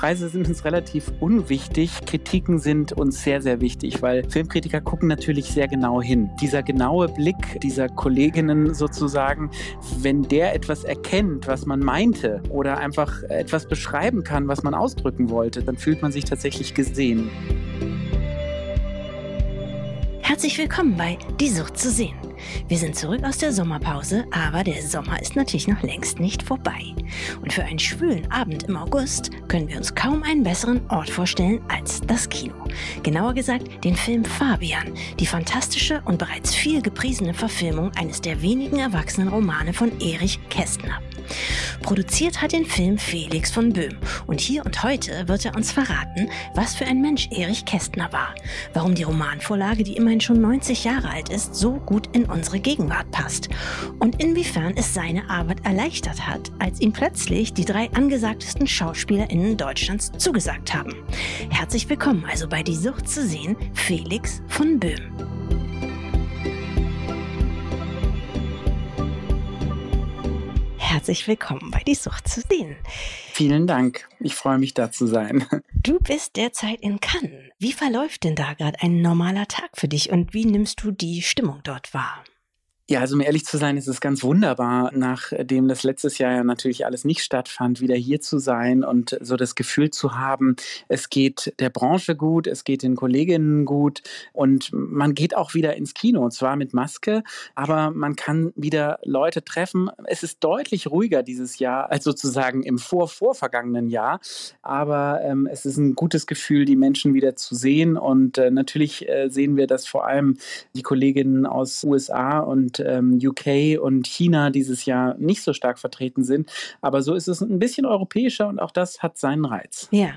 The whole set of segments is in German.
Preise sind uns relativ unwichtig. Kritiken sind uns sehr, sehr wichtig, weil Filmkritiker gucken natürlich sehr genau hin. Dieser genaue Blick dieser Kolleginnen sozusagen, wenn der etwas erkennt, was man meinte oder einfach etwas beschreiben kann, was man ausdrücken wollte, dann fühlt man sich tatsächlich gesehen. Herzlich willkommen bei Die Sucht zu sehen. Wir sind zurück aus der Sommerpause, aber der Sommer ist natürlich noch längst nicht vorbei. Und für einen schwülen Abend im August können wir uns kaum einen besseren Ort vorstellen als das Kino. Genauer gesagt den Film Fabian, die fantastische und bereits viel gepriesene Verfilmung eines der wenigen erwachsenen Romane von Erich Kästner. Produziert hat den Film Felix von Böhm und hier und heute wird er uns verraten, was für ein Mensch Erich Kästner war, warum die Romanvorlage, die immerhin schon 90 Jahre alt ist, so gut in unsere Gegenwart passt und inwiefern es seine Arbeit erleichtert hat, als ihm plötzlich die drei angesagtesten SchauspielerInnen Deutschlands zugesagt haben. Herzlich willkommen also bei Die Sucht zu sehen, Felix von Böhm. Herzlich willkommen bei Die Sucht zu sehen. Vielen Dank. Ich freue mich, da zu sein. Du bist derzeit in Cannes. Wie verläuft denn da gerade ein normaler Tag für dich und wie nimmst du die Stimmung dort wahr? Ja, also um ehrlich zu sein, ist es ganz wunderbar, nachdem das letztes Jahr ja natürlich alles nicht stattfand, wieder hier zu sein und so das Gefühl zu haben, es geht der Branche gut, es geht den Kolleginnen gut und man geht auch wieder ins Kino, und zwar mit Maske, aber man kann wieder Leute treffen. Es ist deutlich ruhiger dieses Jahr als sozusagen im vor-vorvergangenen Jahr, aber ähm, es ist ein gutes Gefühl, die Menschen wieder zu sehen und äh, natürlich äh, sehen wir, dass vor allem die Kolleginnen aus USA und ähm, UK und China dieses Jahr nicht so stark vertreten sind. Aber so ist es ein bisschen europäischer und auch das hat seinen Reiz. Ja.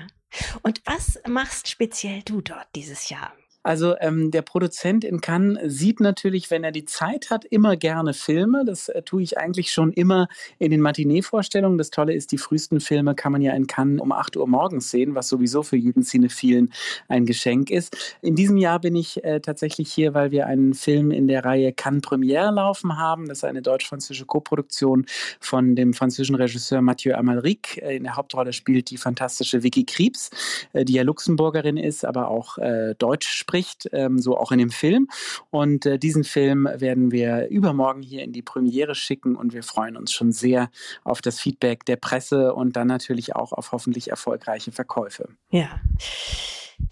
Und was machst speziell du dort dieses Jahr? Also ähm, der Produzent in Cannes sieht natürlich, wenn er die Zeit hat, immer gerne Filme. Das äh, tue ich eigentlich schon immer in den Matinee-Vorstellungen. Das Tolle ist, die frühesten Filme kann man ja in Cannes um 8 Uhr morgens sehen, was sowieso für jeden Cinephilen ein Geschenk ist. In diesem Jahr bin ich äh, tatsächlich hier, weil wir einen Film in der Reihe Cannes Premiere laufen haben. Das ist eine deutsch-französische Koproduktion von dem französischen Regisseur Mathieu Amalric. Äh, in der Hauptrolle spielt die fantastische Vicky Kriebs, äh, die ja Luxemburgerin ist, aber auch äh, Deutsch spricht spricht, ähm, so auch in dem Film. Und äh, diesen Film werden wir übermorgen hier in die Premiere schicken und wir freuen uns schon sehr auf das Feedback der Presse und dann natürlich auch auf hoffentlich erfolgreiche Verkäufe. Ja.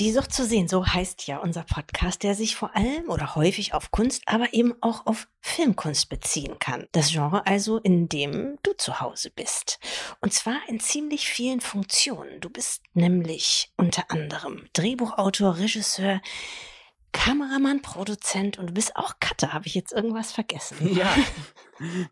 Die Sucht zu sehen, so heißt ja unser Podcast, der sich vor allem oder häufig auf Kunst, aber eben auch auf Filmkunst beziehen kann. Das Genre also, in dem du zu Hause bist. Und zwar in ziemlich vielen Funktionen. Du bist nämlich unter anderem Drehbuchautor, Regisseur, Kameramann, Produzent und du bist auch Cutter. Habe ich jetzt irgendwas vergessen? Ja,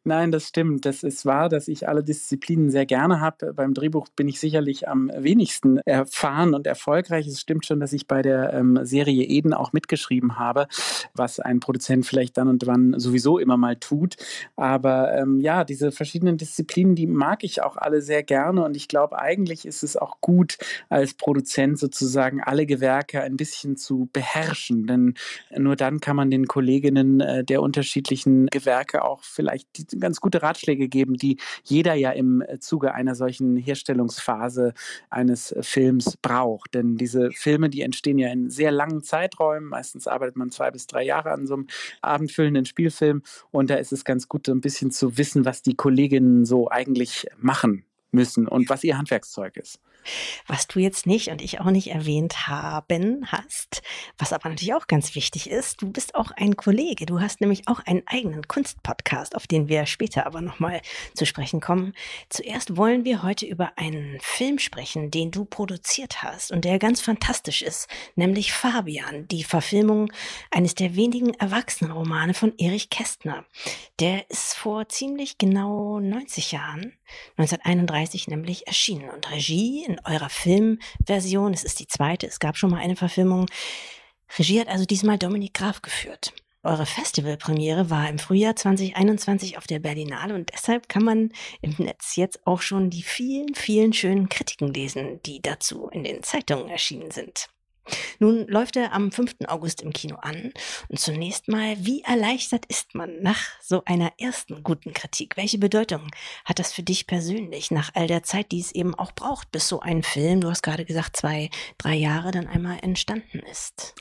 nein, das stimmt. Das ist wahr, dass ich alle Disziplinen sehr gerne habe. Beim Drehbuch bin ich sicherlich am wenigsten erfahren und erfolgreich. Es stimmt schon, dass ich bei der ähm, Serie Eden auch mitgeschrieben habe, was ein Produzent vielleicht dann und wann sowieso immer mal tut. Aber ähm, ja, diese verschiedenen Disziplinen, die mag ich auch alle sehr gerne und ich glaube, eigentlich ist es auch gut, als Produzent sozusagen alle Gewerke ein bisschen zu beherrschen denn nur dann kann man den Kolleginnen äh, der unterschiedlichen Gewerke auch vielleicht ganz gute Ratschläge geben, die jeder ja im äh, Zuge einer solchen Herstellungsphase eines Films braucht. Denn diese Filme, die entstehen ja in sehr langen Zeiträumen. Meistens arbeitet man zwei bis drei Jahre an so einem abendfüllenden Spielfilm. Und da ist es ganz gut, so ein bisschen zu wissen, was die Kolleginnen so eigentlich machen müssen und was ihr Handwerkszeug ist. Was du jetzt nicht und ich auch nicht erwähnt haben hast, was aber natürlich auch ganz wichtig ist, du bist auch ein Kollege. Du hast nämlich auch einen eigenen Kunstpodcast, auf den wir später aber nochmal zu sprechen kommen. Zuerst wollen wir heute über einen Film sprechen, den du produziert hast und der ganz fantastisch ist, nämlich Fabian, die Verfilmung eines der wenigen Erwachsenenromane von Erich Kästner. Der ist vor ziemlich genau 90 Jahren, 1931 nämlich erschienen und Regie in eurer Filmversion, es ist die zweite, es gab schon mal eine Verfilmung, Regie hat also diesmal Dominik Graf geführt. Eure Festivalpremiere war im Frühjahr 2021 auf der Berlinale und deshalb kann man im Netz jetzt auch schon die vielen, vielen schönen Kritiken lesen, die dazu in den Zeitungen erschienen sind. Nun läuft er am 5. August im Kino an. Und zunächst mal, wie erleichtert ist man nach so einer ersten guten Kritik? Welche Bedeutung hat das für dich persönlich nach all der Zeit, die es eben auch braucht, bis so ein Film, du hast gerade gesagt, zwei, drei Jahre dann einmal entstanden ist?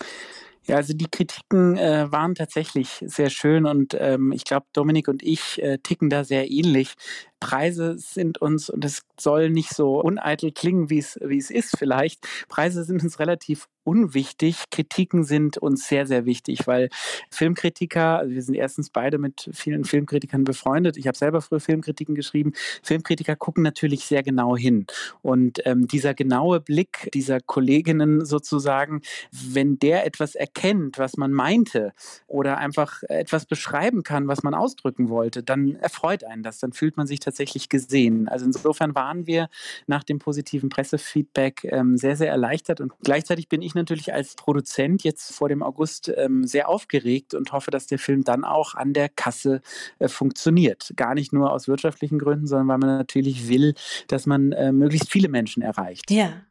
Ja, also die Kritiken äh, waren tatsächlich sehr schön und ähm, ich glaube, Dominik und ich äh, ticken da sehr ähnlich. Preise sind uns, und es soll nicht so uneitel klingen, wie es, wie es ist vielleicht, Preise sind uns relativ unwichtig. Kritiken sind uns sehr, sehr wichtig, weil Filmkritiker, also wir sind erstens beide mit vielen Filmkritikern befreundet. Ich habe selber früher Filmkritiken geschrieben. Filmkritiker gucken natürlich sehr genau hin. Und ähm, dieser genaue Blick dieser Kolleginnen sozusagen, wenn der etwas erkennt, was man meinte oder einfach etwas beschreiben kann, was man ausdrücken wollte, dann erfreut einen das. Dann fühlt man sich tatsächlich gesehen. Also insofern waren wir nach dem positiven Pressefeedback ähm, sehr, sehr erleichtert und gleichzeitig bin ich natürlich als Produzent jetzt vor dem August ähm, sehr aufgeregt und hoffe, dass der Film dann auch an der Kasse äh, funktioniert. Gar nicht nur aus wirtschaftlichen Gründen, sondern weil man natürlich will, dass man äh, möglichst viele Menschen erreicht. Ja.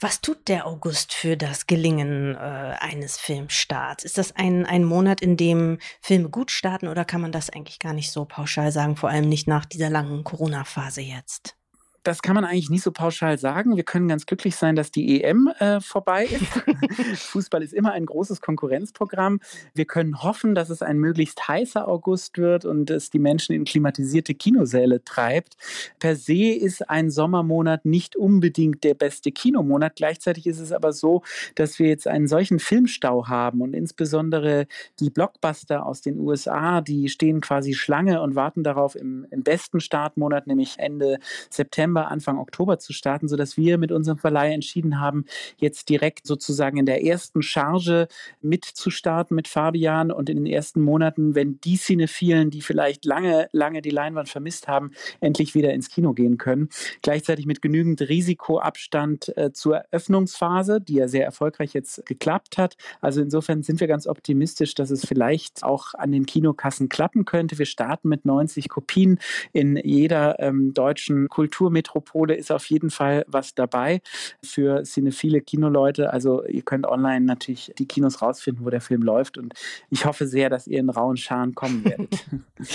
Was tut der August für das Gelingen äh, eines Filmstarts? Ist das ein, ein Monat, in dem Filme gut starten oder kann man das eigentlich gar nicht so pauschal sagen, vor allem nicht nach dieser langen Corona-Phase jetzt? Das kann man eigentlich nicht so pauschal sagen. Wir können ganz glücklich sein, dass die EM äh, vorbei ist. Fußball ist immer ein großes Konkurrenzprogramm. Wir können hoffen, dass es ein möglichst heißer August wird und es die Menschen in klimatisierte Kinosäle treibt. Per se ist ein Sommermonat nicht unbedingt der beste Kinomonat. Gleichzeitig ist es aber so, dass wir jetzt einen solchen Filmstau haben und insbesondere die Blockbuster aus den USA, die stehen quasi Schlange und warten darauf im, im besten Startmonat, nämlich Ende September September, Anfang Oktober zu starten, sodass wir mit unserem Verleih entschieden haben, jetzt direkt sozusagen in der ersten Charge mitzustarten mit Fabian und in den ersten Monaten, wenn die Cinephilen, die vielleicht lange, lange die Leinwand vermisst haben, endlich wieder ins Kino gehen können. Gleichzeitig mit genügend Risikoabstand äh, zur Eröffnungsphase, die ja sehr erfolgreich jetzt geklappt hat. Also insofern sind wir ganz optimistisch, dass es vielleicht auch an den Kinokassen klappen könnte. Wir starten mit 90 Kopien in jeder ähm, deutschen Kulturmedien Metropole ist auf jeden Fall was dabei für cinephile Kinoleute. Also ihr könnt online natürlich die Kinos rausfinden, wo der Film läuft. Und ich hoffe sehr, dass ihr in rauen Scharen kommen werdet.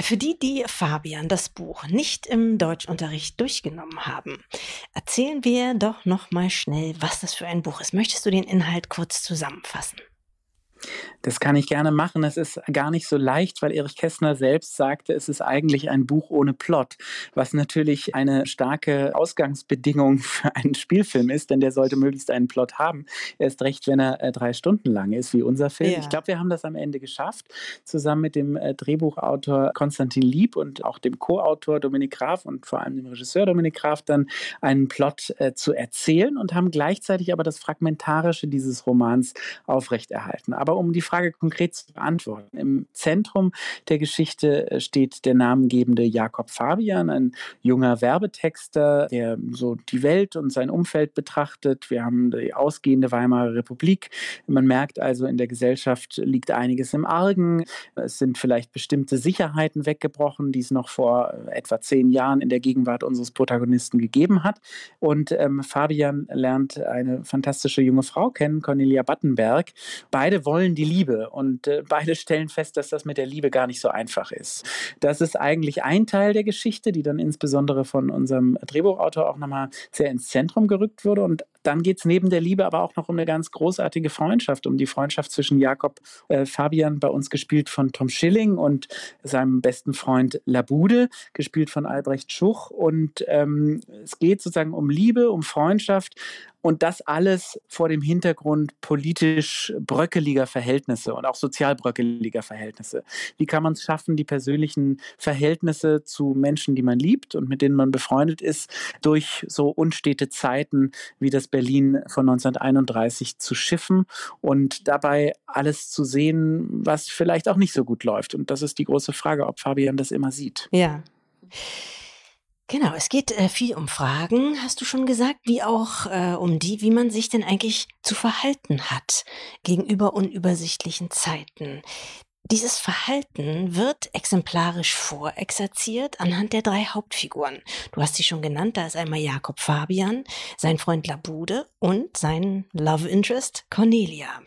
Für die, die Fabian das Buch nicht im Deutschunterricht durchgenommen haben, erzählen wir doch noch mal schnell, was das für ein Buch ist. Möchtest du den Inhalt kurz zusammenfassen? Das kann ich gerne machen. Es ist gar nicht so leicht, weil Erich Kästner selbst sagte, es ist eigentlich ein Buch ohne Plot, was natürlich eine starke Ausgangsbedingung für einen Spielfilm ist, denn der sollte möglichst einen Plot haben. Erst recht, wenn er äh, drei Stunden lang ist, wie unser Film. Ja. Ich glaube, wir haben das am Ende geschafft, zusammen mit dem äh, Drehbuchautor Konstantin Lieb und auch dem Co-Autor Dominik Graf und vor allem dem Regisseur Dominik Graf dann einen Plot äh, zu erzählen und haben gleichzeitig aber das Fragmentarische dieses Romans aufrechterhalten. Aber um die Frage konkret zu beantworten. Im Zentrum der Geschichte äh, steht der namengebende Jakob Fabian, ein junger Werbetexter, der so die Welt und sein Umfeld betrachtet. Wir haben die ausgehende Weimarer Republik. Man merkt also, in der Gesellschaft liegt einiges im Argen. Es sind vielleicht bestimmte Sicherheiten weggebrochen, die es noch vor äh, etwa zehn Jahren in der Gegenwart unseres Protagonisten gegeben hat. Und ähm, Fabian lernt eine fantastische junge Frau kennen, Cornelia Battenberg. Beide wollen die Liebe Liebe. Und äh, beide stellen fest, dass das mit der Liebe gar nicht so einfach ist. Das ist eigentlich ein Teil der Geschichte, die dann insbesondere von unserem Drehbuchautor auch nochmal sehr ins Zentrum gerückt wurde. Und dann geht es neben der Liebe aber auch noch um eine ganz großartige Freundschaft, um die Freundschaft zwischen Jakob äh, Fabian, bei uns gespielt von Tom Schilling, und seinem besten Freund Labude, gespielt von Albrecht Schuch. Und ähm, es geht sozusagen um Liebe, um Freundschaft, und das alles vor dem Hintergrund politisch bröckeliger Verhältnisse und auch sozial bröckeliger Verhältnisse. Wie kann man es schaffen, die persönlichen Verhältnisse zu Menschen, die man liebt und mit denen man befreundet ist, durch so unstete Zeiten wie das Berlin von 1931 zu schiffen und dabei alles zu sehen, was vielleicht auch nicht so gut läuft. Und das ist die große Frage, ob Fabian das immer sieht. Ja. Genau, es geht äh, viel um Fragen, hast du schon gesagt, wie auch äh, um die, wie man sich denn eigentlich zu verhalten hat gegenüber unübersichtlichen Zeiten. Dieses Verhalten wird exemplarisch vorexerziert anhand der drei Hauptfiguren. Du hast sie schon genannt, da ist einmal Jakob Fabian, sein Freund Labude und sein Love Interest Cornelia.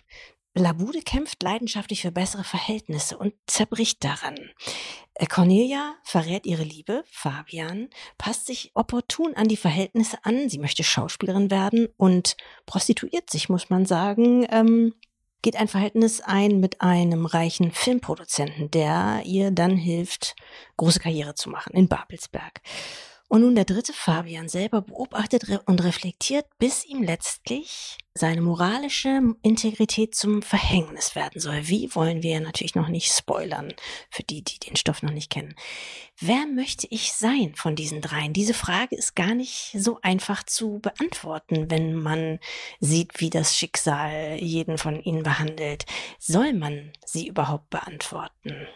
Labude kämpft leidenschaftlich für bessere Verhältnisse und zerbricht daran. Äh, Cornelia verrät ihre Liebe, Fabian, passt sich opportun an die Verhältnisse an, sie möchte Schauspielerin werden und prostituiert sich, muss man sagen, ähm, geht ein Verhältnis ein mit einem reichen Filmproduzenten, der ihr dann hilft, große Karriere zu machen in Babelsberg. Und nun der dritte Fabian selber beobachtet und reflektiert, bis ihm letztlich seine moralische Integrität zum Verhängnis werden soll. Wie wollen wir natürlich noch nicht spoilern für die, die den Stoff noch nicht kennen. Wer möchte ich sein von diesen dreien? Diese Frage ist gar nicht so einfach zu beantworten, wenn man sieht, wie das Schicksal jeden von ihnen behandelt. Soll man sie überhaupt beantworten?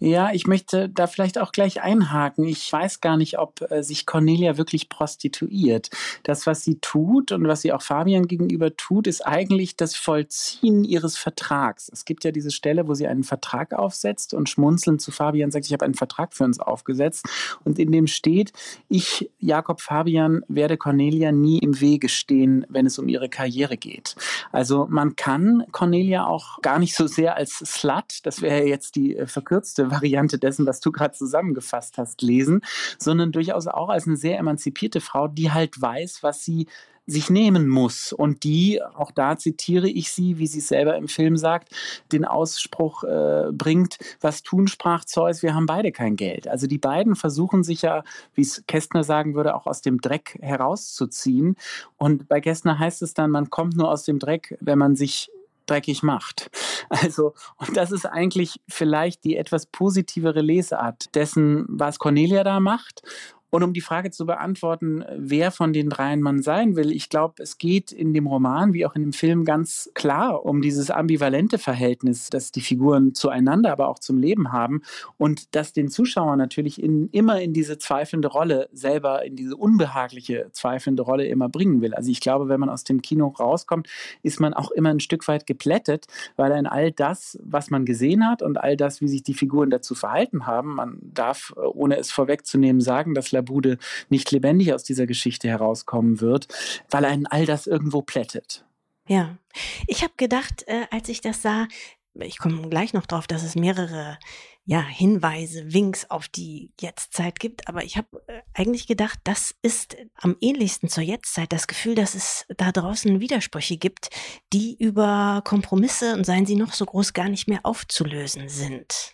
Ja, ich möchte da vielleicht auch gleich einhaken. Ich weiß gar nicht, ob äh, sich Cornelia wirklich prostituiert. Das, was sie tut und was sie auch Fabian gegenüber tut, ist eigentlich das Vollziehen ihres Vertrags. Es gibt ja diese Stelle, wo sie einen Vertrag aufsetzt und schmunzelnd zu Fabian sagt, ich habe einen Vertrag für uns aufgesetzt. Und in dem steht, ich, Jakob Fabian, werde Cornelia nie im Wege stehen, wenn es um ihre Karriere geht. Also man kann Cornelia auch gar nicht so sehr als Slut, das wäre jetzt die äh, verkürzte Variante dessen, was du gerade zusammengefasst hast, lesen, sondern durchaus auch als eine sehr emanzipierte Frau, die halt weiß, was sie sich nehmen muss und die, auch da zitiere ich sie, wie sie selber im Film sagt, den Ausspruch äh, bringt, was tun sprach Zeus, wir haben beide kein Geld. Also die beiden versuchen sich ja, wie es Kästner sagen würde, auch aus dem Dreck herauszuziehen. Und bei Kästner heißt es dann, man kommt nur aus dem Dreck, wenn man sich dreckig macht. Also, und das ist eigentlich vielleicht die etwas positivere Lesart dessen, was Cornelia da macht. Und um die Frage zu beantworten, wer von den dreien man sein will, ich glaube, es geht in dem Roman wie auch in dem Film ganz klar um dieses ambivalente Verhältnis, das die Figuren zueinander, aber auch zum Leben haben und das den Zuschauer natürlich in, immer in diese zweifelnde Rolle selber, in diese unbehagliche zweifelnde Rolle immer bringen will. Also ich glaube, wenn man aus dem Kino rauskommt, ist man auch immer ein Stück weit geplättet, weil in all das, was man gesehen hat und all das, wie sich die Figuren dazu verhalten haben, man darf, ohne es vorwegzunehmen, sagen, dass Bude nicht lebendig aus dieser Geschichte herauskommen wird, weil einen all das irgendwo plättet. Ja, ich habe gedacht, äh, als ich das sah, ich komme gleich noch drauf, dass es mehrere ja, Hinweise, Winks auf die Jetztzeit gibt, aber ich habe äh, eigentlich gedacht, das ist am ähnlichsten zur Jetztzeit das Gefühl, dass es da draußen Widersprüche gibt, die über Kompromisse und seien sie noch so groß gar nicht mehr aufzulösen sind.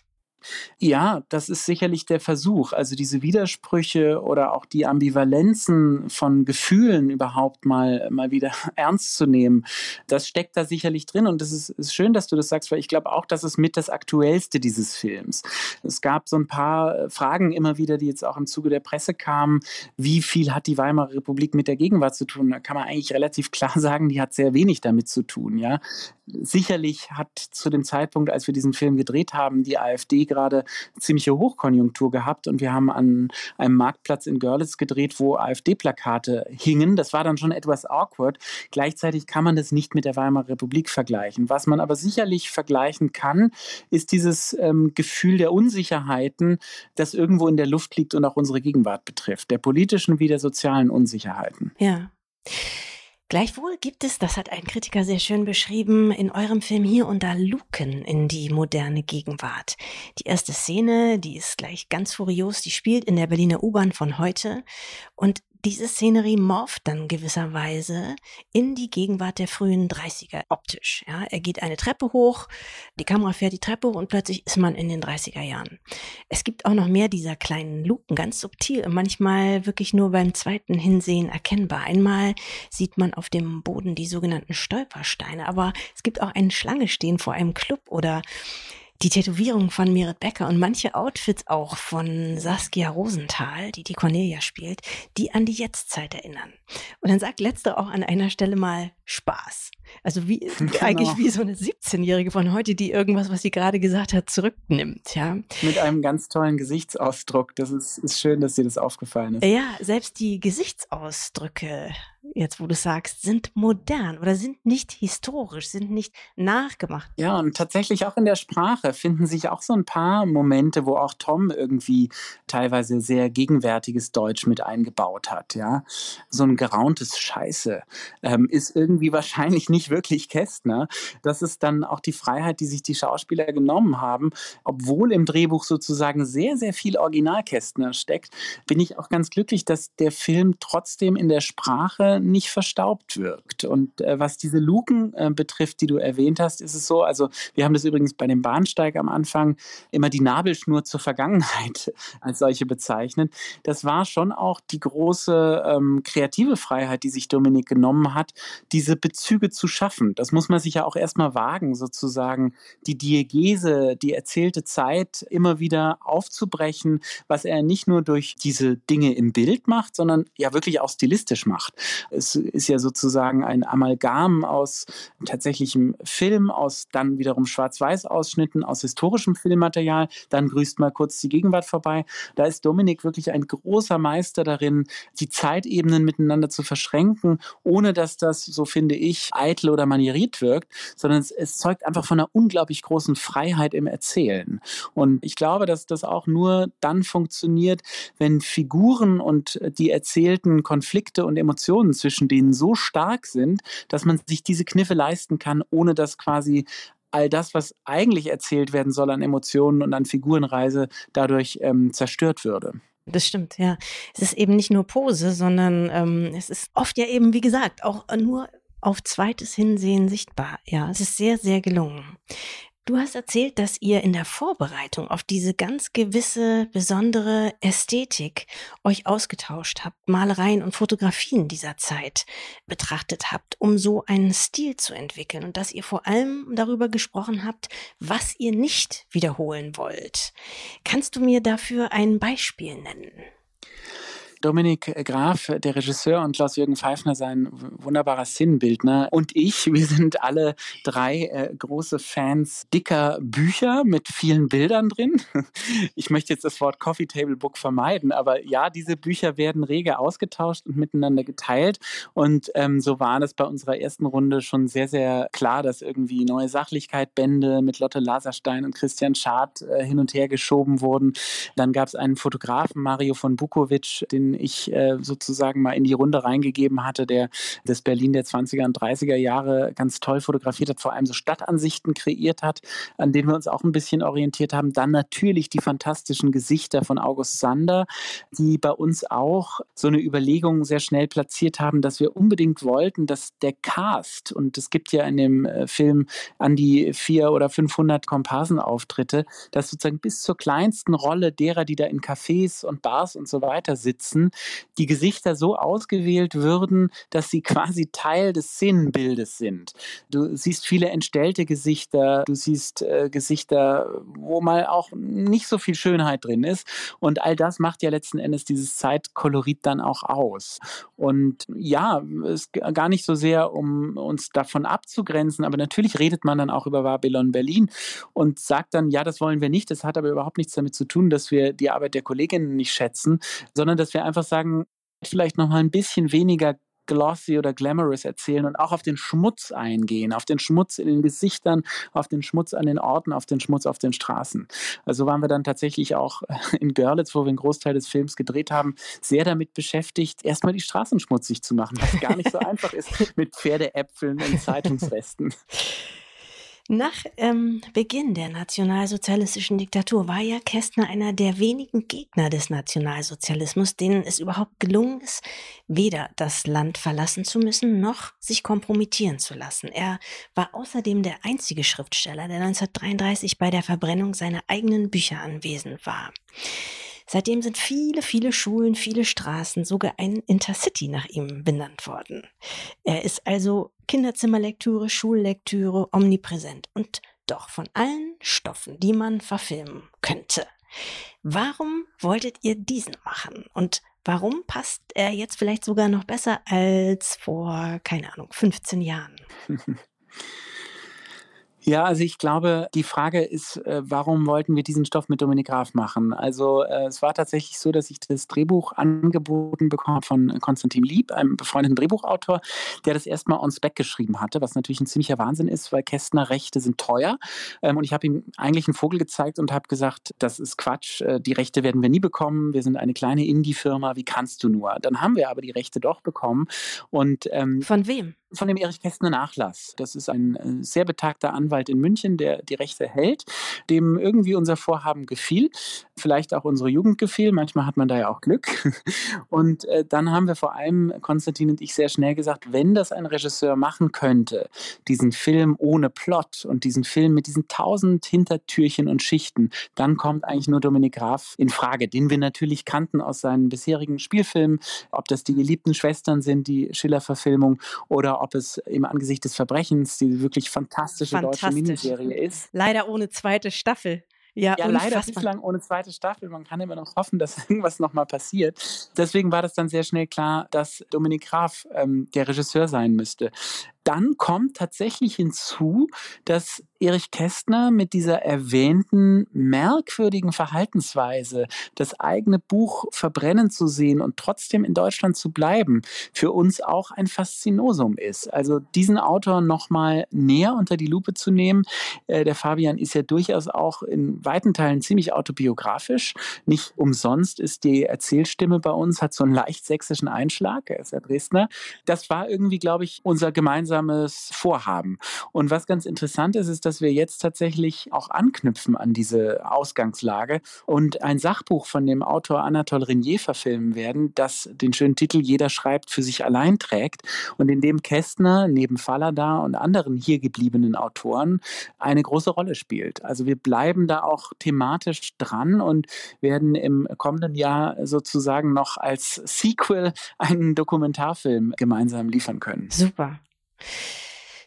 Ja, das ist sicherlich der Versuch. Also diese Widersprüche oder auch die Ambivalenzen von Gefühlen überhaupt mal, mal wieder ernst zu nehmen, das steckt da sicherlich drin. Und das ist, ist schön, dass du das sagst, weil ich glaube auch, das ist mit das Aktuellste dieses Films. Es gab so ein paar Fragen immer wieder, die jetzt auch im Zuge der Presse kamen. Wie viel hat die Weimarer Republik mit der Gegenwart zu tun? Da kann man eigentlich relativ klar sagen, die hat sehr wenig damit zu tun. Ja? Sicherlich hat zu dem Zeitpunkt, als wir diesen Film gedreht haben, die AfD gerade ziemliche Hochkonjunktur gehabt und wir haben an einem Marktplatz in Görlitz gedreht, wo AfD-Plakate hingen. Das war dann schon etwas awkward. Gleichzeitig kann man das nicht mit der Weimarer Republik vergleichen. Was man aber sicherlich vergleichen kann, ist dieses ähm, Gefühl der Unsicherheiten, das irgendwo in der Luft liegt und auch unsere Gegenwart betrifft, der politischen wie der sozialen Unsicherheiten. Ja. Gleichwohl gibt es, das hat ein Kritiker sehr schön beschrieben, in eurem Film hier und da Luken in die moderne Gegenwart. Die erste Szene, die ist gleich ganz furios, die spielt in der Berliner U-Bahn von heute und diese Szenerie morpht dann gewisserweise in die Gegenwart der frühen 30er optisch. Ja, er geht eine Treppe hoch, die Kamera fährt die Treppe hoch und plötzlich ist man in den 30er Jahren. Es gibt auch noch mehr dieser kleinen Luken, ganz subtil und manchmal wirklich nur beim zweiten Hinsehen erkennbar. Einmal sieht man auf dem Boden die sogenannten Stolpersteine, aber es gibt auch eine Schlange stehen vor einem Club oder die Tätowierung von Merit Becker und manche Outfits auch von Saskia Rosenthal, die die Cornelia spielt, die an die Jetztzeit erinnern. Und dann sagt letzte auch an einer Stelle mal Spaß. Also wie genau. eigentlich wie so eine 17-Jährige von heute, die irgendwas, was sie gerade gesagt hat, zurücknimmt, ja. Mit einem ganz tollen Gesichtsausdruck. Das ist, ist schön, dass dir das aufgefallen ist. Ja, selbst die Gesichtsausdrücke jetzt wo du sagst, sind modern oder sind nicht historisch, sind nicht nachgemacht. Ja, und tatsächlich auch in der Sprache finden sich auch so ein paar Momente, wo auch Tom irgendwie teilweise sehr gegenwärtiges Deutsch mit eingebaut hat. Ja, so ein gerauntes Scheiße ähm, ist irgendwie wahrscheinlich nicht wirklich Kästner. Das ist dann auch die Freiheit, die sich die Schauspieler genommen haben, obwohl im Drehbuch sozusagen sehr, sehr viel Originalkästner steckt. Bin ich auch ganz glücklich, dass der Film trotzdem in der Sprache nicht verstaubt wirkt. Und äh, was diese Luken äh, betrifft, die du erwähnt hast, ist es so, also wir haben das übrigens bei dem Bahnsteig am Anfang immer die Nabelschnur zur Vergangenheit als solche bezeichnet. Das war schon auch die große ähm, kreative Freiheit, die sich Dominik genommen hat, diese Bezüge zu schaffen. Das muss man sich ja auch erstmal wagen, sozusagen die Diegese, die erzählte Zeit immer wieder aufzubrechen, was er nicht nur durch diese Dinge im Bild macht, sondern ja wirklich auch stilistisch macht. Es ist ja sozusagen ein Amalgam aus tatsächlichem Film, aus dann wiederum Schwarz-Weiß-Ausschnitten, aus historischem Filmmaterial. Dann grüßt mal kurz die Gegenwart vorbei. Da ist Dominik wirklich ein großer Meister darin, die Zeitebenen miteinander zu verschränken, ohne dass das, so finde ich, eitel oder manieriert wirkt, sondern es, es zeugt einfach von einer unglaublich großen Freiheit im Erzählen. Und ich glaube, dass das auch nur dann funktioniert, wenn Figuren und die erzählten Konflikte und Emotionen zwischen denen so stark sind, dass man sich diese Kniffe leisten kann, ohne dass quasi all das, was eigentlich erzählt werden soll an Emotionen und an Figurenreise, dadurch ähm, zerstört würde. Das stimmt, ja. Es ist eben nicht nur Pose, sondern ähm, es ist oft ja eben, wie gesagt, auch nur auf zweites Hinsehen sichtbar. Ja, es ist sehr, sehr gelungen. Du hast erzählt, dass ihr in der Vorbereitung auf diese ganz gewisse besondere Ästhetik euch ausgetauscht habt, Malereien und Fotografien dieser Zeit betrachtet habt, um so einen Stil zu entwickeln und dass ihr vor allem darüber gesprochen habt, was ihr nicht wiederholen wollt. Kannst du mir dafür ein Beispiel nennen? Dominik Graf, der Regisseur, und Klaus-Jürgen Pfeifner, sein wunderbarer Sinnbildner. Und ich, wir sind alle drei äh, große Fans dicker Bücher mit vielen Bildern drin. Ich möchte jetzt das Wort Coffee Table Book vermeiden, aber ja, diese Bücher werden rege ausgetauscht und miteinander geteilt. Und ähm, so war es bei unserer ersten Runde schon sehr, sehr klar, dass irgendwie neue Sachlichkeit-Bände mit Lotte Laserstein und Christian Schad äh, hin und her geschoben wurden. Dann gab es einen Fotografen, Mario von Bukovic, den ich äh, sozusagen mal in die Runde reingegeben hatte, der das Berlin der 20er und 30er Jahre ganz toll fotografiert hat, vor allem so Stadtansichten kreiert hat, an denen wir uns auch ein bisschen orientiert haben. Dann natürlich die fantastischen Gesichter von August Sander, die bei uns auch so eine Überlegung sehr schnell platziert haben, dass wir unbedingt wollten, dass der Cast, und es gibt ja in dem äh, Film an die vier oder 500 Komparsenauftritte, dass sozusagen bis zur kleinsten Rolle derer, die da in Cafés und Bars und so weiter sitzen, die Gesichter so ausgewählt würden, dass sie quasi Teil des Szenenbildes sind. Du siehst viele entstellte Gesichter, du siehst äh, Gesichter, wo mal auch nicht so viel Schönheit drin ist. Und all das macht ja letzten Endes dieses Zeitkolorit dann auch aus. Und ja, es gar nicht so sehr, um uns davon abzugrenzen, aber natürlich redet man dann auch über Babylon Berlin und sagt dann, ja, das wollen wir nicht. Das hat aber überhaupt nichts damit zu tun, dass wir die Arbeit der Kolleginnen nicht schätzen, sondern dass wir einfach einfach sagen, vielleicht noch mal ein bisschen weniger glossy oder glamorous erzählen und auch auf den Schmutz eingehen, auf den Schmutz in den Gesichtern, auf den Schmutz an den Orten, auf den Schmutz auf den Straßen. Also waren wir dann tatsächlich auch in Görlitz, wo wir einen Großteil des Films gedreht haben, sehr damit beschäftigt, erstmal die Straßen schmutzig zu machen, was gar nicht so einfach ist mit Pferdeäpfeln und Zeitungsresten. Nach ähm, Beginn der nationalsozialistischen Diktatur war ja Kästner einer der wenigen Gegner des Nationalsozialismus, denen es überhaupt gelungen ist, weder das Land verlassen zu müssen, noch sich kompromittieren zu lassen. Er war außerdem der einzige Schriftsteller, der 1933 bei der Verbrennung seiner eigenen Bücher anwesend war. Seitdem sind viele, viele Schulen, viele Straßen, sogar ein Intercity nach ihm benannt worden. Er ist also Kinderzimmerlektüre, Schullektüre omnipräsent und doch von allen Stoffen, die man verfilmen könnte. Warum wolltet ihr diesen machen? Und warum passt er jetzt vielleicht sogar noch besser als vor, keine Ahnung, 15 Jahren? Ja, also ich glaube, die Frage ist, äh, warum wollten wir diesen Stoff mit Dominik Graf machen? Also äh, es war tatsächlich so, dass ich das Drehbuch angeboten bekommen von Konstantin Lieb, einem befreundeten Drehbuchautor, der das erstmal on spec geschrieben hatte, was natürlich ein ziemlicher Wahnsinn ist, weil Kästner Rechte sind teuer. Ähm, und ich habe ihm eigentlich einen Vogel gezeigt und habe gesagt, das ist Quatsch, äh, die Rechte werden wir nie bekommen, wir sind eine kleine Indie-Firma, wie kannst du nur? Dann haben wir aber die Rechte doch bekommen. Und, ähm, von wem? Von dem Erich Kästner Nachlass. Das ist ein äh, sehr betagter Anwalt in München, der die Rechte hält, dem irgendwie unser Vorhaben gefiel, vielleicht auch unsere Jugend gefiel. Manchmal hat man da ja auch Glück. Und äh, dann haben wir vor allem, Konstantin und ich, sehr schnell gesagt, wenn das ein Regisseur machen könnte, diesen Film ohne Plot und diesen Film mit diesen tausend Hintertürchen und Schichten, dann kommt eigentlich nur Dominik Graf in Frage, den wir natürlich kannten aus seinen bisherigen Spielfilmen, ob das die geliebten Schwestern sind, die Schiller-Verfilmung oder ob es im Angesicht des Verbrechens die wirklich fantastische Fantastisch. deutsche Miniserie ist. Leider ohne zweite Staffel. Ja, ja leider bislang ohne zweite Staffel. Man kann immer noch hoffen, dass irgendwas nochmal passiert. Deswegen war das dann sehr schnell klar, dass Dominik Graf ähm, der Regisseur sein müsste dann kommt tatsächlich hinzu, dass Erich Kästner mit dieser erwähnten merkwürdigen Verhaltensweise, das eigene Buch verbrennen zu sehen und trotzdem in Deutschland zu bleiben, für uns auch ein Faszinosum ist. Also diesen Autor nochmal näher unter die Lupe zu nehmen. Äh, der Fabian ist ja durchaus auch in weiten Teilen ziemlich autobiografisch. Nicht umsonst ist die Erzählstimme bei uns, hat so einen leicht sächsischen Einschlag. Er ist ja Dresdner. Das war irgendwie, glaube ich, unser gemeinsamer gemeinsames Vorhaben. Und was ganz interessant ist, ist, dass wir jetzt tatsächlich auch anknüpfen an diese Ausgangslage und ein Sachbuch von dem Autor Anatole Renier verfilmen werden, das den schönen Titel Jeder schreibt für sich allein trägt und in dem Kästner neben Fallada und anderen hier gebliebenen Autoren eine große Rolle spielt. Also wir bleiben da auch thematisch dran und werden im kommenden Jahr sozusagen noch als Sequel einen Dokumentarfilm gemeinsam liefern können. Super.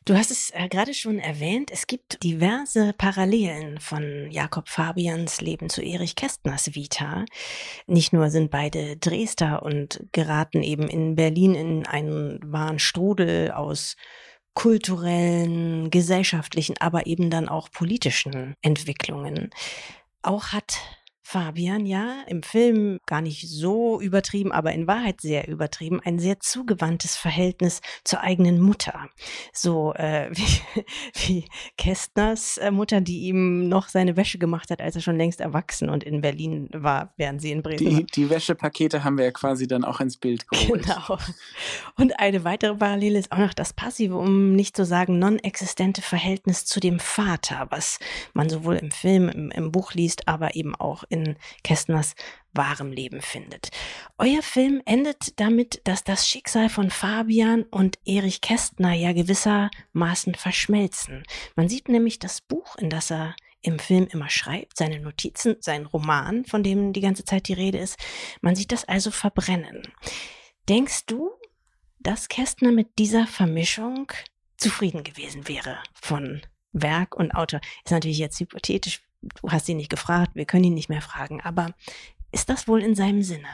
Du hast es äh, gerade schon erwähnt, es gibt diverse Parallelen von Jakob Fabians Leben zu Erich Kästners Vita. Nicht nur sind beide Dresdner und geraten eben in Berlin in einen wahren Strudel aus kulturellen, gesellschaftlichen, aber eben dann auch politischen Entwicklungen. Auch hat Fabian ja im Film gar nicht so übertrieben, aber in Wahrheit sehr übertrieben, ein sehr zugewandtes Verhältnis zur eigenen Mutter. So äh, wie, wie Kästners äh, Mutter, die ihm noch seine Wäsche gemacht hat, als er schon längst erwachsen und in Berlin war, während sie in Bremen die, die Wäschepakete haben wir ja quasi dann auch ins Bild geholt. Genau. Und eine weitere Parallele ist auch noch das passive, um nicht zu sagen non-existente Verhältnis zu dem Vater, was man sowohl im Film, im, im Buch liest, aber eben auch in in Kästners wahrem Leben findet. Euer Film endet damit, dass das Schicksal von Fabian und Erich Kästner ja gewissermaßen verschmelzen. Man sieht nämlich das Buch, in das er im Film immer schreibt, seine Notizen, sein Roman, von dem die ganze Zeit die Rede ist. Man sieht das also verbrennen. Denkst du, dass Kästner mit dieser Vermischung zufrieden gewesen wäre von Werk und Autor? Ist natürlich jetzt hypothetisch du hast ihn nicht gefragt, wir können ihn nicht mehr fragen, aber ist das wohl in seinem Sinne?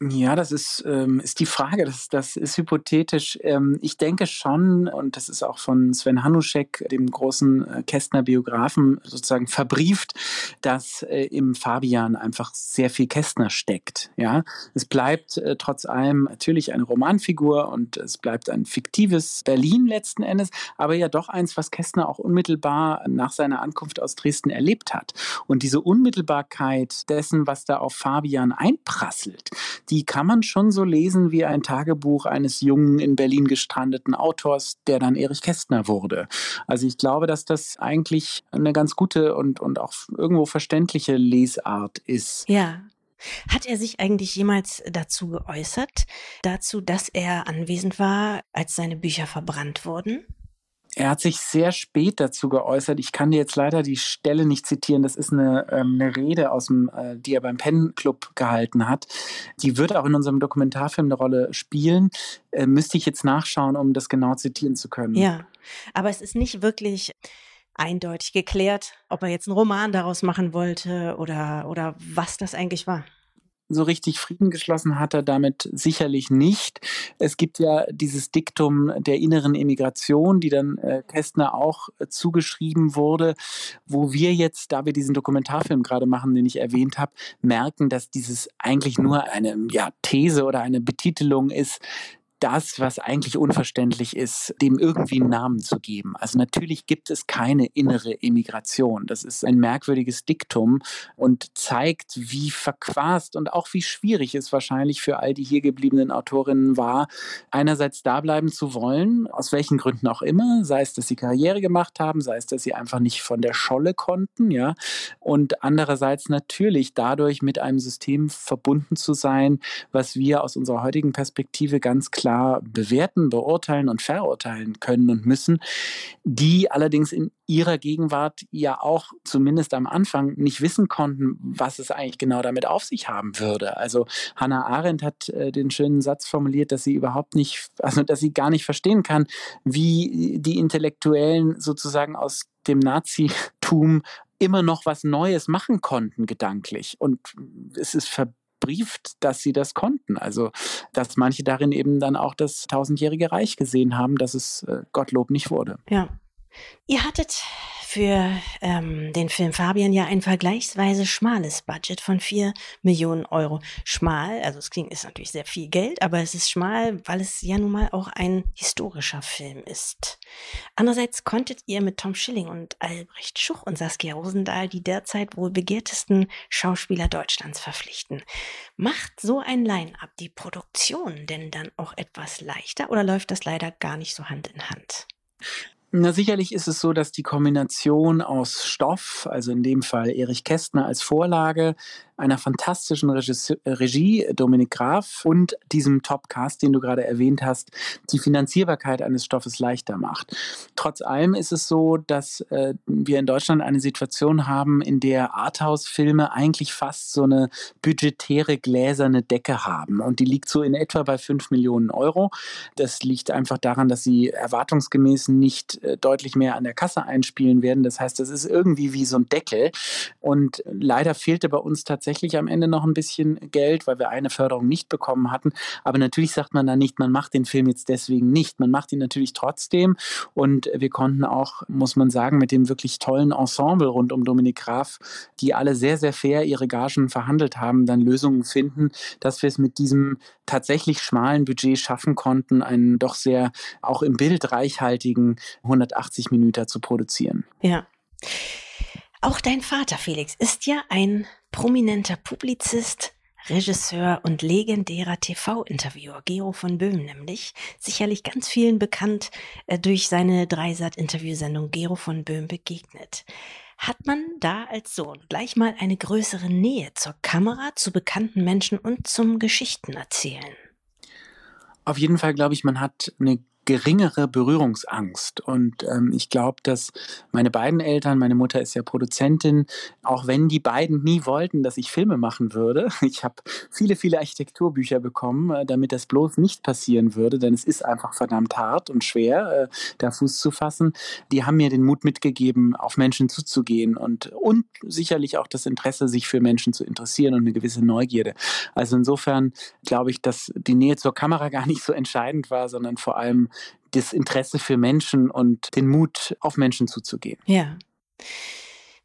Ja, das ist, ähm, ist die Frage, das, das ist hypothetisch. Ähm, ich denke schon, und das ist auch von Sven Hanuschek, dem großen äh, Kästner-Biografen, sozusagen verbrieft, dass äh, im Fabian einfach sehr viel Kästner steckt. Ja, es bleibt äh, trotz allem natürlich eine Romanfigur und es bleibt ein fiktives Berlin letzten Endes, aber ja doch eins, was Kästner auch unmittelbar nach seiner Ankunft aus Dresden erlebt hat. Und diese Unmittelbarkeit dessen, was da auf Fabian einprasselt, die kann man schon so lesen wie ein Tagebuch eines jungen, in Berlin gestrandeten Autors, der dann Erich Kästner wurde. Also ich glaube, dass das eigentlich eine ganz gute und, und auch irgendwo verständliche Lesart ist. Ja. Hat er sich eigentlich jemals dazu geäußert, dazu, dass er anwesend war, als seine Bücher verbrannt wurden? Er hat sich sehr spät dazu geäußert. Ich kann dir jetzt leider die Stelle nicht zitieren. Das ist eine, ähm, eine Rede, aus dem, äh, die er beim Pen Club gehalten hat. Die wird auch in unserem Dokumentarfilm eine Rolle spielen. Äh, müsste ich jetzt nachschauen, um das genau zitieren zu können. Ja, aber es ist nicht wirklich eindeutig geklärt, ob er jetzt einen Roman daraus machen wollte oder, oder was das eigentlich war. So richtig Frieden geschlossen hat er damit sicherlich nicht. Es gibt ja dieses Diktum der inneren Emigration, die dann äh, Kästner auch äh, zugeschrieben wurde, wo wir jetzt, da wir diesen Dokumentarfilm gerade machen, den ich erwähnt habe, merken, dass dieses eigentlich nur eine ja, These oder eine Betitelung ist, das, was eigentlich unverständlich ist, dem irgendwie einen Namen zu geben. Also natürlich gibt es keine innere Emigration. Das ist ein merkwürdiges Diktum und zeigt, wie verquast und auch wie schwierig es wahrscheinlich für all die hier gebliebenen Autorinnen war, einerseits da bleiben zu wollen, aus welchen Gründen auch immer, sei es, dass sie Karriere gemacht haben, sei es, dass sie einfach nicht von der Scholle konnten, ja, und andererseits natürlich dadurch mit einem System verbunden zu sein, was wir aus unserer heutigen Perspektive ganz klar klar bewerten, beurteilen und verurteilen können und müssen, die allerdings in ihrer Gegenwart ja auch zumindest am Anfang nicht wissen konnten, was es eigentlich genau damit auf sich haben würde. Also Hannah Arendt hat äh, den schönen Satz formuliert, dass sie überhaupt nicht, also dass sie gar nicht verstehen kann, wie die Intellektuellen sozusagen aus dem Nazitum immer noch was Neues machen konnten, gedanklich. Und es ist ver brieft, dass sie das konnten. Also, dass manche darin eben dann auch das tausendjährige Reich gesehen haben, dass es äh, Gottlob nicht wurde. Ja. Ihr hattet für ähm, den Film Fabian ja ein vergleichsweise schmales Budget von 4 Millionen Euro. Schmal, also es klingt, ist natürlich sehr viel Geld, aber es ist schmal, weil es ja nun mal auch ein historischer Film ist. Andererseits konntet ihr mit Tom Schilling und Albrecht Schuch und Saskia Rosendahl die derzeit wohl begehrtesten Schauspieler Deutschlands verpflichten. Macht so ein Line-up die Produktion denn dann auch etwas leichter oder läuft das leider gar nicht so Hand in Hand? Na, sicherlich ist es so, dass die Kombination aus Stoff, also in dem Fall Erich Kästner als Vorlage, einer fantastischen Regisseur, Regie, Dominik Graf, und diesem Topcast, den du gerade erwähnt hast, die Finanzierbarkeit eines Stoffes leichter macht. Trotz allem ist es so, dass äh, wir in Deutschland eine Situation haben, in der Arthouse-Filme eigentlich fast so eine budgetäre gläserne Decke haben. Und die liegt so in etwa bei 5 Millionen Euro. Das liegt einfach daran, dass sie erwartungsgemäß nicht äh, deutlich mehr an der Kasse einspielen werden. Das heißt, das ist irgendwie wie so ein Deckel. Und leider fehlte bei uns tatsächlich am Ende noch ein bisschen Geld, weil wir eine Förderung nicht bekommen hatten. Aber natürlich sagt man da nicht, man macht den Film jetzt deswegen nicht. Man macht ihn natürlich trotzdem. Und wir konnten auch, muss man sagen, mit dem wirklich tollen Ensemble rund um Dominik Graf, die alle sehr, sehr fair ihre Gagen verhandelt haben, dann Lösungen finden, dass wir es mit diesem tatsächlich schmalen Budget schaffen konnten, einen doch sehr auch im Bild reichhaltigen 180 Minuten zu produzieren. Ja. Auch dein Vater, Felix, ist ja ein prominenter Publizist, Regisseur und legendärer TV-Interviewer, Gero von Böhm nämlich, sicherlich ganz vielen bekannt äh, durch seine Dreisat-Interviewsendung Gero von Böhm begegnet. Hat man da als Sohn gleich mal eine größere Nähe zur Kamera, zu bekannten Menschen und zum Geschichtenerzählen? Auf jeden Fall glaube ich, man hat eine geringere Berührungsangst. Und ähm, ich glaube, dass meine beiden Eltern, meine Mutter ist ja Produzentin, auch wenn die beiden nie wollten, dass ich Filme machen würde. Ich habe viele, viele Architekturbücher bekommen, äh, damit das bloß nicht passieren würde, denn es ist einfach verdammt hart und schwer, äh, da Fuß zu fassen. Die haben mir den Mut mitgegeben, auf Menschen zuzugehen und, und sicherlich auch das Interesse, sich für Menschen zu interessieren und eine gewisse Neugierde. Also insofern glaube ich, dass die Nähe zur Kamera gar nicht so entscheidend war, sondern vor allem das Interesse für Menschen und den Mut, auf Menschen zuzugehen. Ja.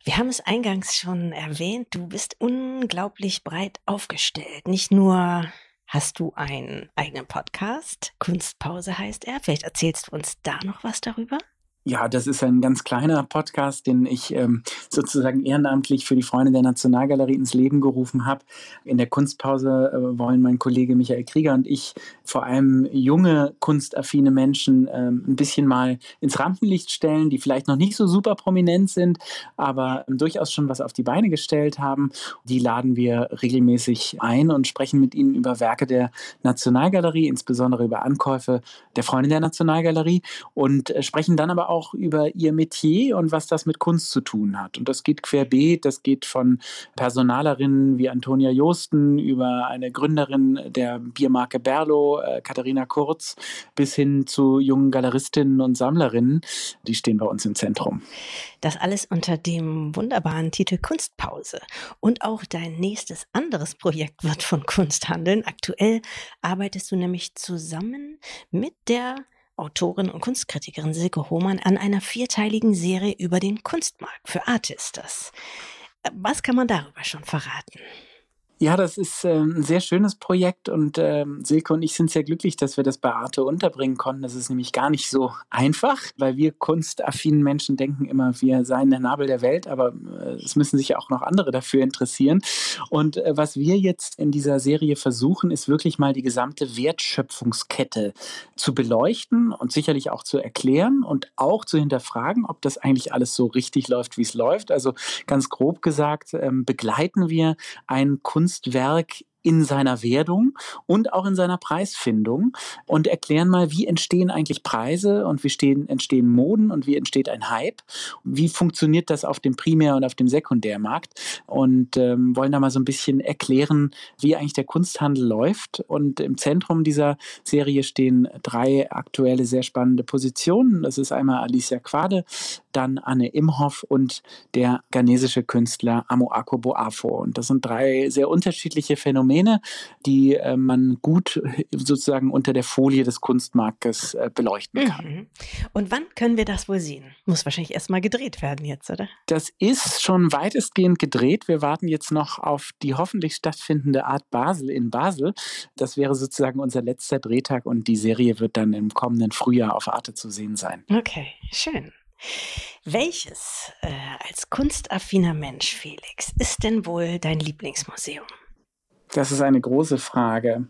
Wir haben es eingangs schon erwähnt, du bist unglaublich breit aufgestellt. Nicht nur hast du einen eigenen Podcast, Kunstpause heißt er. Vielleicht erzählst du uns da noch was darüber? Ja, das ist ein ganz kleiner Podcast, den ich ähm, sozusagen ehrenamtlich für die Freunde der Nationalgalerie ins Leben gerufen habe. In der Kunstpause äh, wollen mein Kollege Michael Krieger und ich vor allem junge, kunstaffine Menschen ähm, ein bisschen mal ins Rampenlicht stellen, die vielleicht noch nicht so super prominent sind, aber ähm, durchaus schon was auf die Beine gestellt haben. Die laden wir regelmäßig ein und sprechen mit ihnen über Werke der Nationalgalerie, insbesondere über Ankäufe der Freunde der Nationalgalerie und äh, sprechen dann aber auch auch über ihr Metier und was das mit Kunst zu tun hat. Und das geht querbeet, das geht von Personalerinnen wie Antonia Josten über eine Gründerin der Biermarke Berlo, äh, Katharina Kurz, bis hin zu jungen Galeristinnen und Sammlerinnen. Die stehen bei uns im Zentrum. Das alles unter dem wunderbaren Titel Kunstpause. Und auch dein nächstes anderes Projekt wird von Kunst handeln. Aktuell arbeitest du nämlich zusammen mit der Autorin und Kunstkritikerin Silke Hohmann an einer vierteiligen Serie über den Kunstmarkt für Artistas. Was kann man darüber schon verraten? Ja, das ist ähm, ein sehr schönes Projekt und ähm, Silke und ich sind sehr glücklich, dass wir das bei Arte unterbringen konnten. Das ist nämlich gar nicht so einfach, weil wir kunstaffinen Menschen denken immer, wir seien der Nabel der Welt, aber äh, es müssen sich ja auch noch andere dafür interessieren. Und äh, was wir jetzt in dieser Serie versuchen, ist wirklich mal die gesamte Wertschöpfungskette zu beleuchten und sicherlich auch zu erklären und auch zu hinterfragen, ob das eigentlich alles so richtig läuft, wie es läuft. Also ganz grob gesagt, ähm, begleiten wir einen Kunst Kunstwerk in seiner Werdung und auch in seiner Preisfindung und erklären mal, wie entstehen eigentlich Preise und wie stehen, entstehen Moden und wie entsteht ein Hype, wie funktioniert das auf dem Primär- und auf dem Sekundärmarkt und ähm, wollen da mal so ein bisschen erklären, wie eigentlich der Kunsthandel läuft. Und im Zentrum dieser Serie stehen drei aktuelle sehr spannende Positionen. Das ist einmal Alicia Quade, dann Anne Imhoff und der ghanesische Künstler Amoako Boafo. Und das sind drei sehr unterschiedliche Phänomene Phänomene, die äh, man gut sozusagen unter der Folie des Kunstmarktes äh, beleuchten kann. Mhm. Und wann können wir das wohl sehen? Muss wahrscheinlich erstmal gedreht werden jetzt, oder? Das ist schon weitestgehend gedreht. Wir warten jetzt noch auf die hoffentlich stattfindende Art Basel in Basel. Das wäre sozusagen unser letzter Drehtag und die Serie wird dann im kommenden Frühjahr auf Arte zu sehen sein. Okay, schön. Welches äh, als kunstaffiner Mensch, Felix, ist denn wohl dein Lieblingsmuseum? Das ist eine große Frage.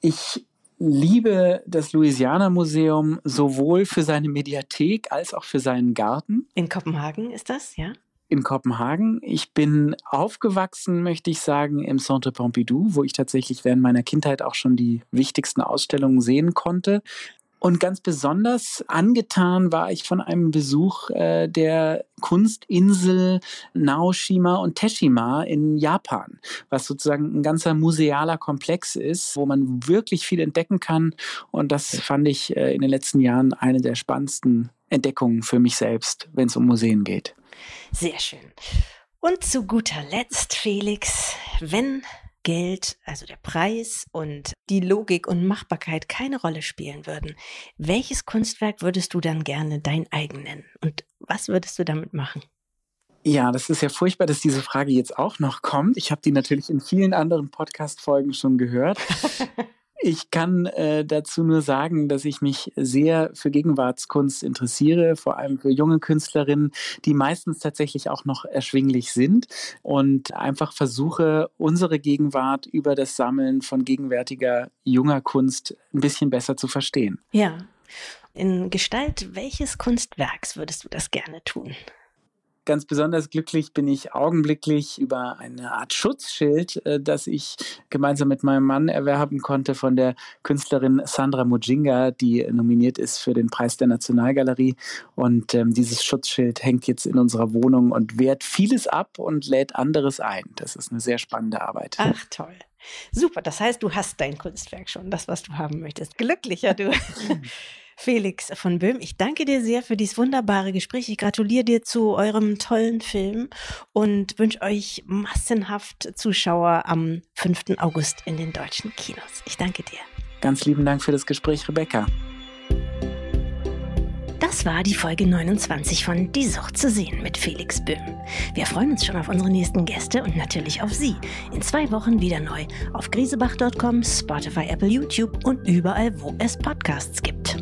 Ich liebe das Louisiana Museum sowohl für seine Mediathek als auch für seinen Garten. In Kopenhagen ist das, ja? in Kopenhagen. Ich bin aufgewachsen, möchte ich sagen, im Centre Pompidou, wo ich tatsächlich während meiner Kindheit auch schon die wichtigsten Ausstellungen sehen konnte. Und ganz besonders angetan war ich von einem Besuch äh, der Kunstinsel Naoshima und Teshima in Japan, was sozusagen ein ganzer musealer Komplex ist, wo man wirklich viel entdecken kann. Und das fand ich äh, in den letzten Jahren eine der spannendsten Entdeckungen für mich selbst, wenn es um Museen geht. Sehr schön. Und zu guter Letzt, Felix, wenn Geld, also der Preis und die Logik und Machbarkeit keine Rolle spielen würden, welches Kunstwerk würdest du dann gerne dein eigen nennen? Und was würdest du damit machen? Ja, das ist ja furchtbar, dass diese Frage jetzt auch noch kommt. Ich habe die natürlich in vielen anderen Podcast-Folgen schon gehört. Ich kann äh, dazu nur sagen, dass ich mich sehr für Gegenwartskunst interessiere, vor allem für junge Künstlerinnen, die meistens tatsächlich auch noch erschwinglich sind und einfach versuche, unsere Gegenwart über das Sammeln von gegenwärtiger junger Kunst ein bisschen besser zu verstehen. Ja. In Gestalt welches Kunstwerks würdest du das gerne tun? Ganz besonders glücklich bin ich augenblicklich über eine Art Schutzschild, äh, das ich gemeinsam mit meinem Mann erwerben konnte von der Künstlerin Sandra Mujinga, die nominiert ist für den Preis der Nationalgalerie. Und ähm, dieses Schutzschild hängt jetzt in unserer Wohnung und wehrt vieles ab und lädt anderes ein. Das ist eine sehr spannende Arbeit. Ach, toll. Super, das heißt, du hast dein Kunstwerk schon, das, was du haben möchtest. Glücklicher du. Felix von Böhm, ich danke dir sehr für dieses wunderbare Gespräch. Ich gratuliere dir zu eurem tollen Film und wünsche euch massenhaft Zuschauer am 5. August in den deutschen Kinos. Ich danke dir. Ganz lieben Dank für das Gespräch, Rebecca. Das war die Folge 29 von Die Sucht zu sehen mit Felix Böhm. Wir freuen uns schon auf unsere nächsten Gäste und natürlich auf Sie. In zwei Wochen wieder neu auf griesebach.com, Spotify, Apple, YouTube und überall, wo es Podcasts gibt.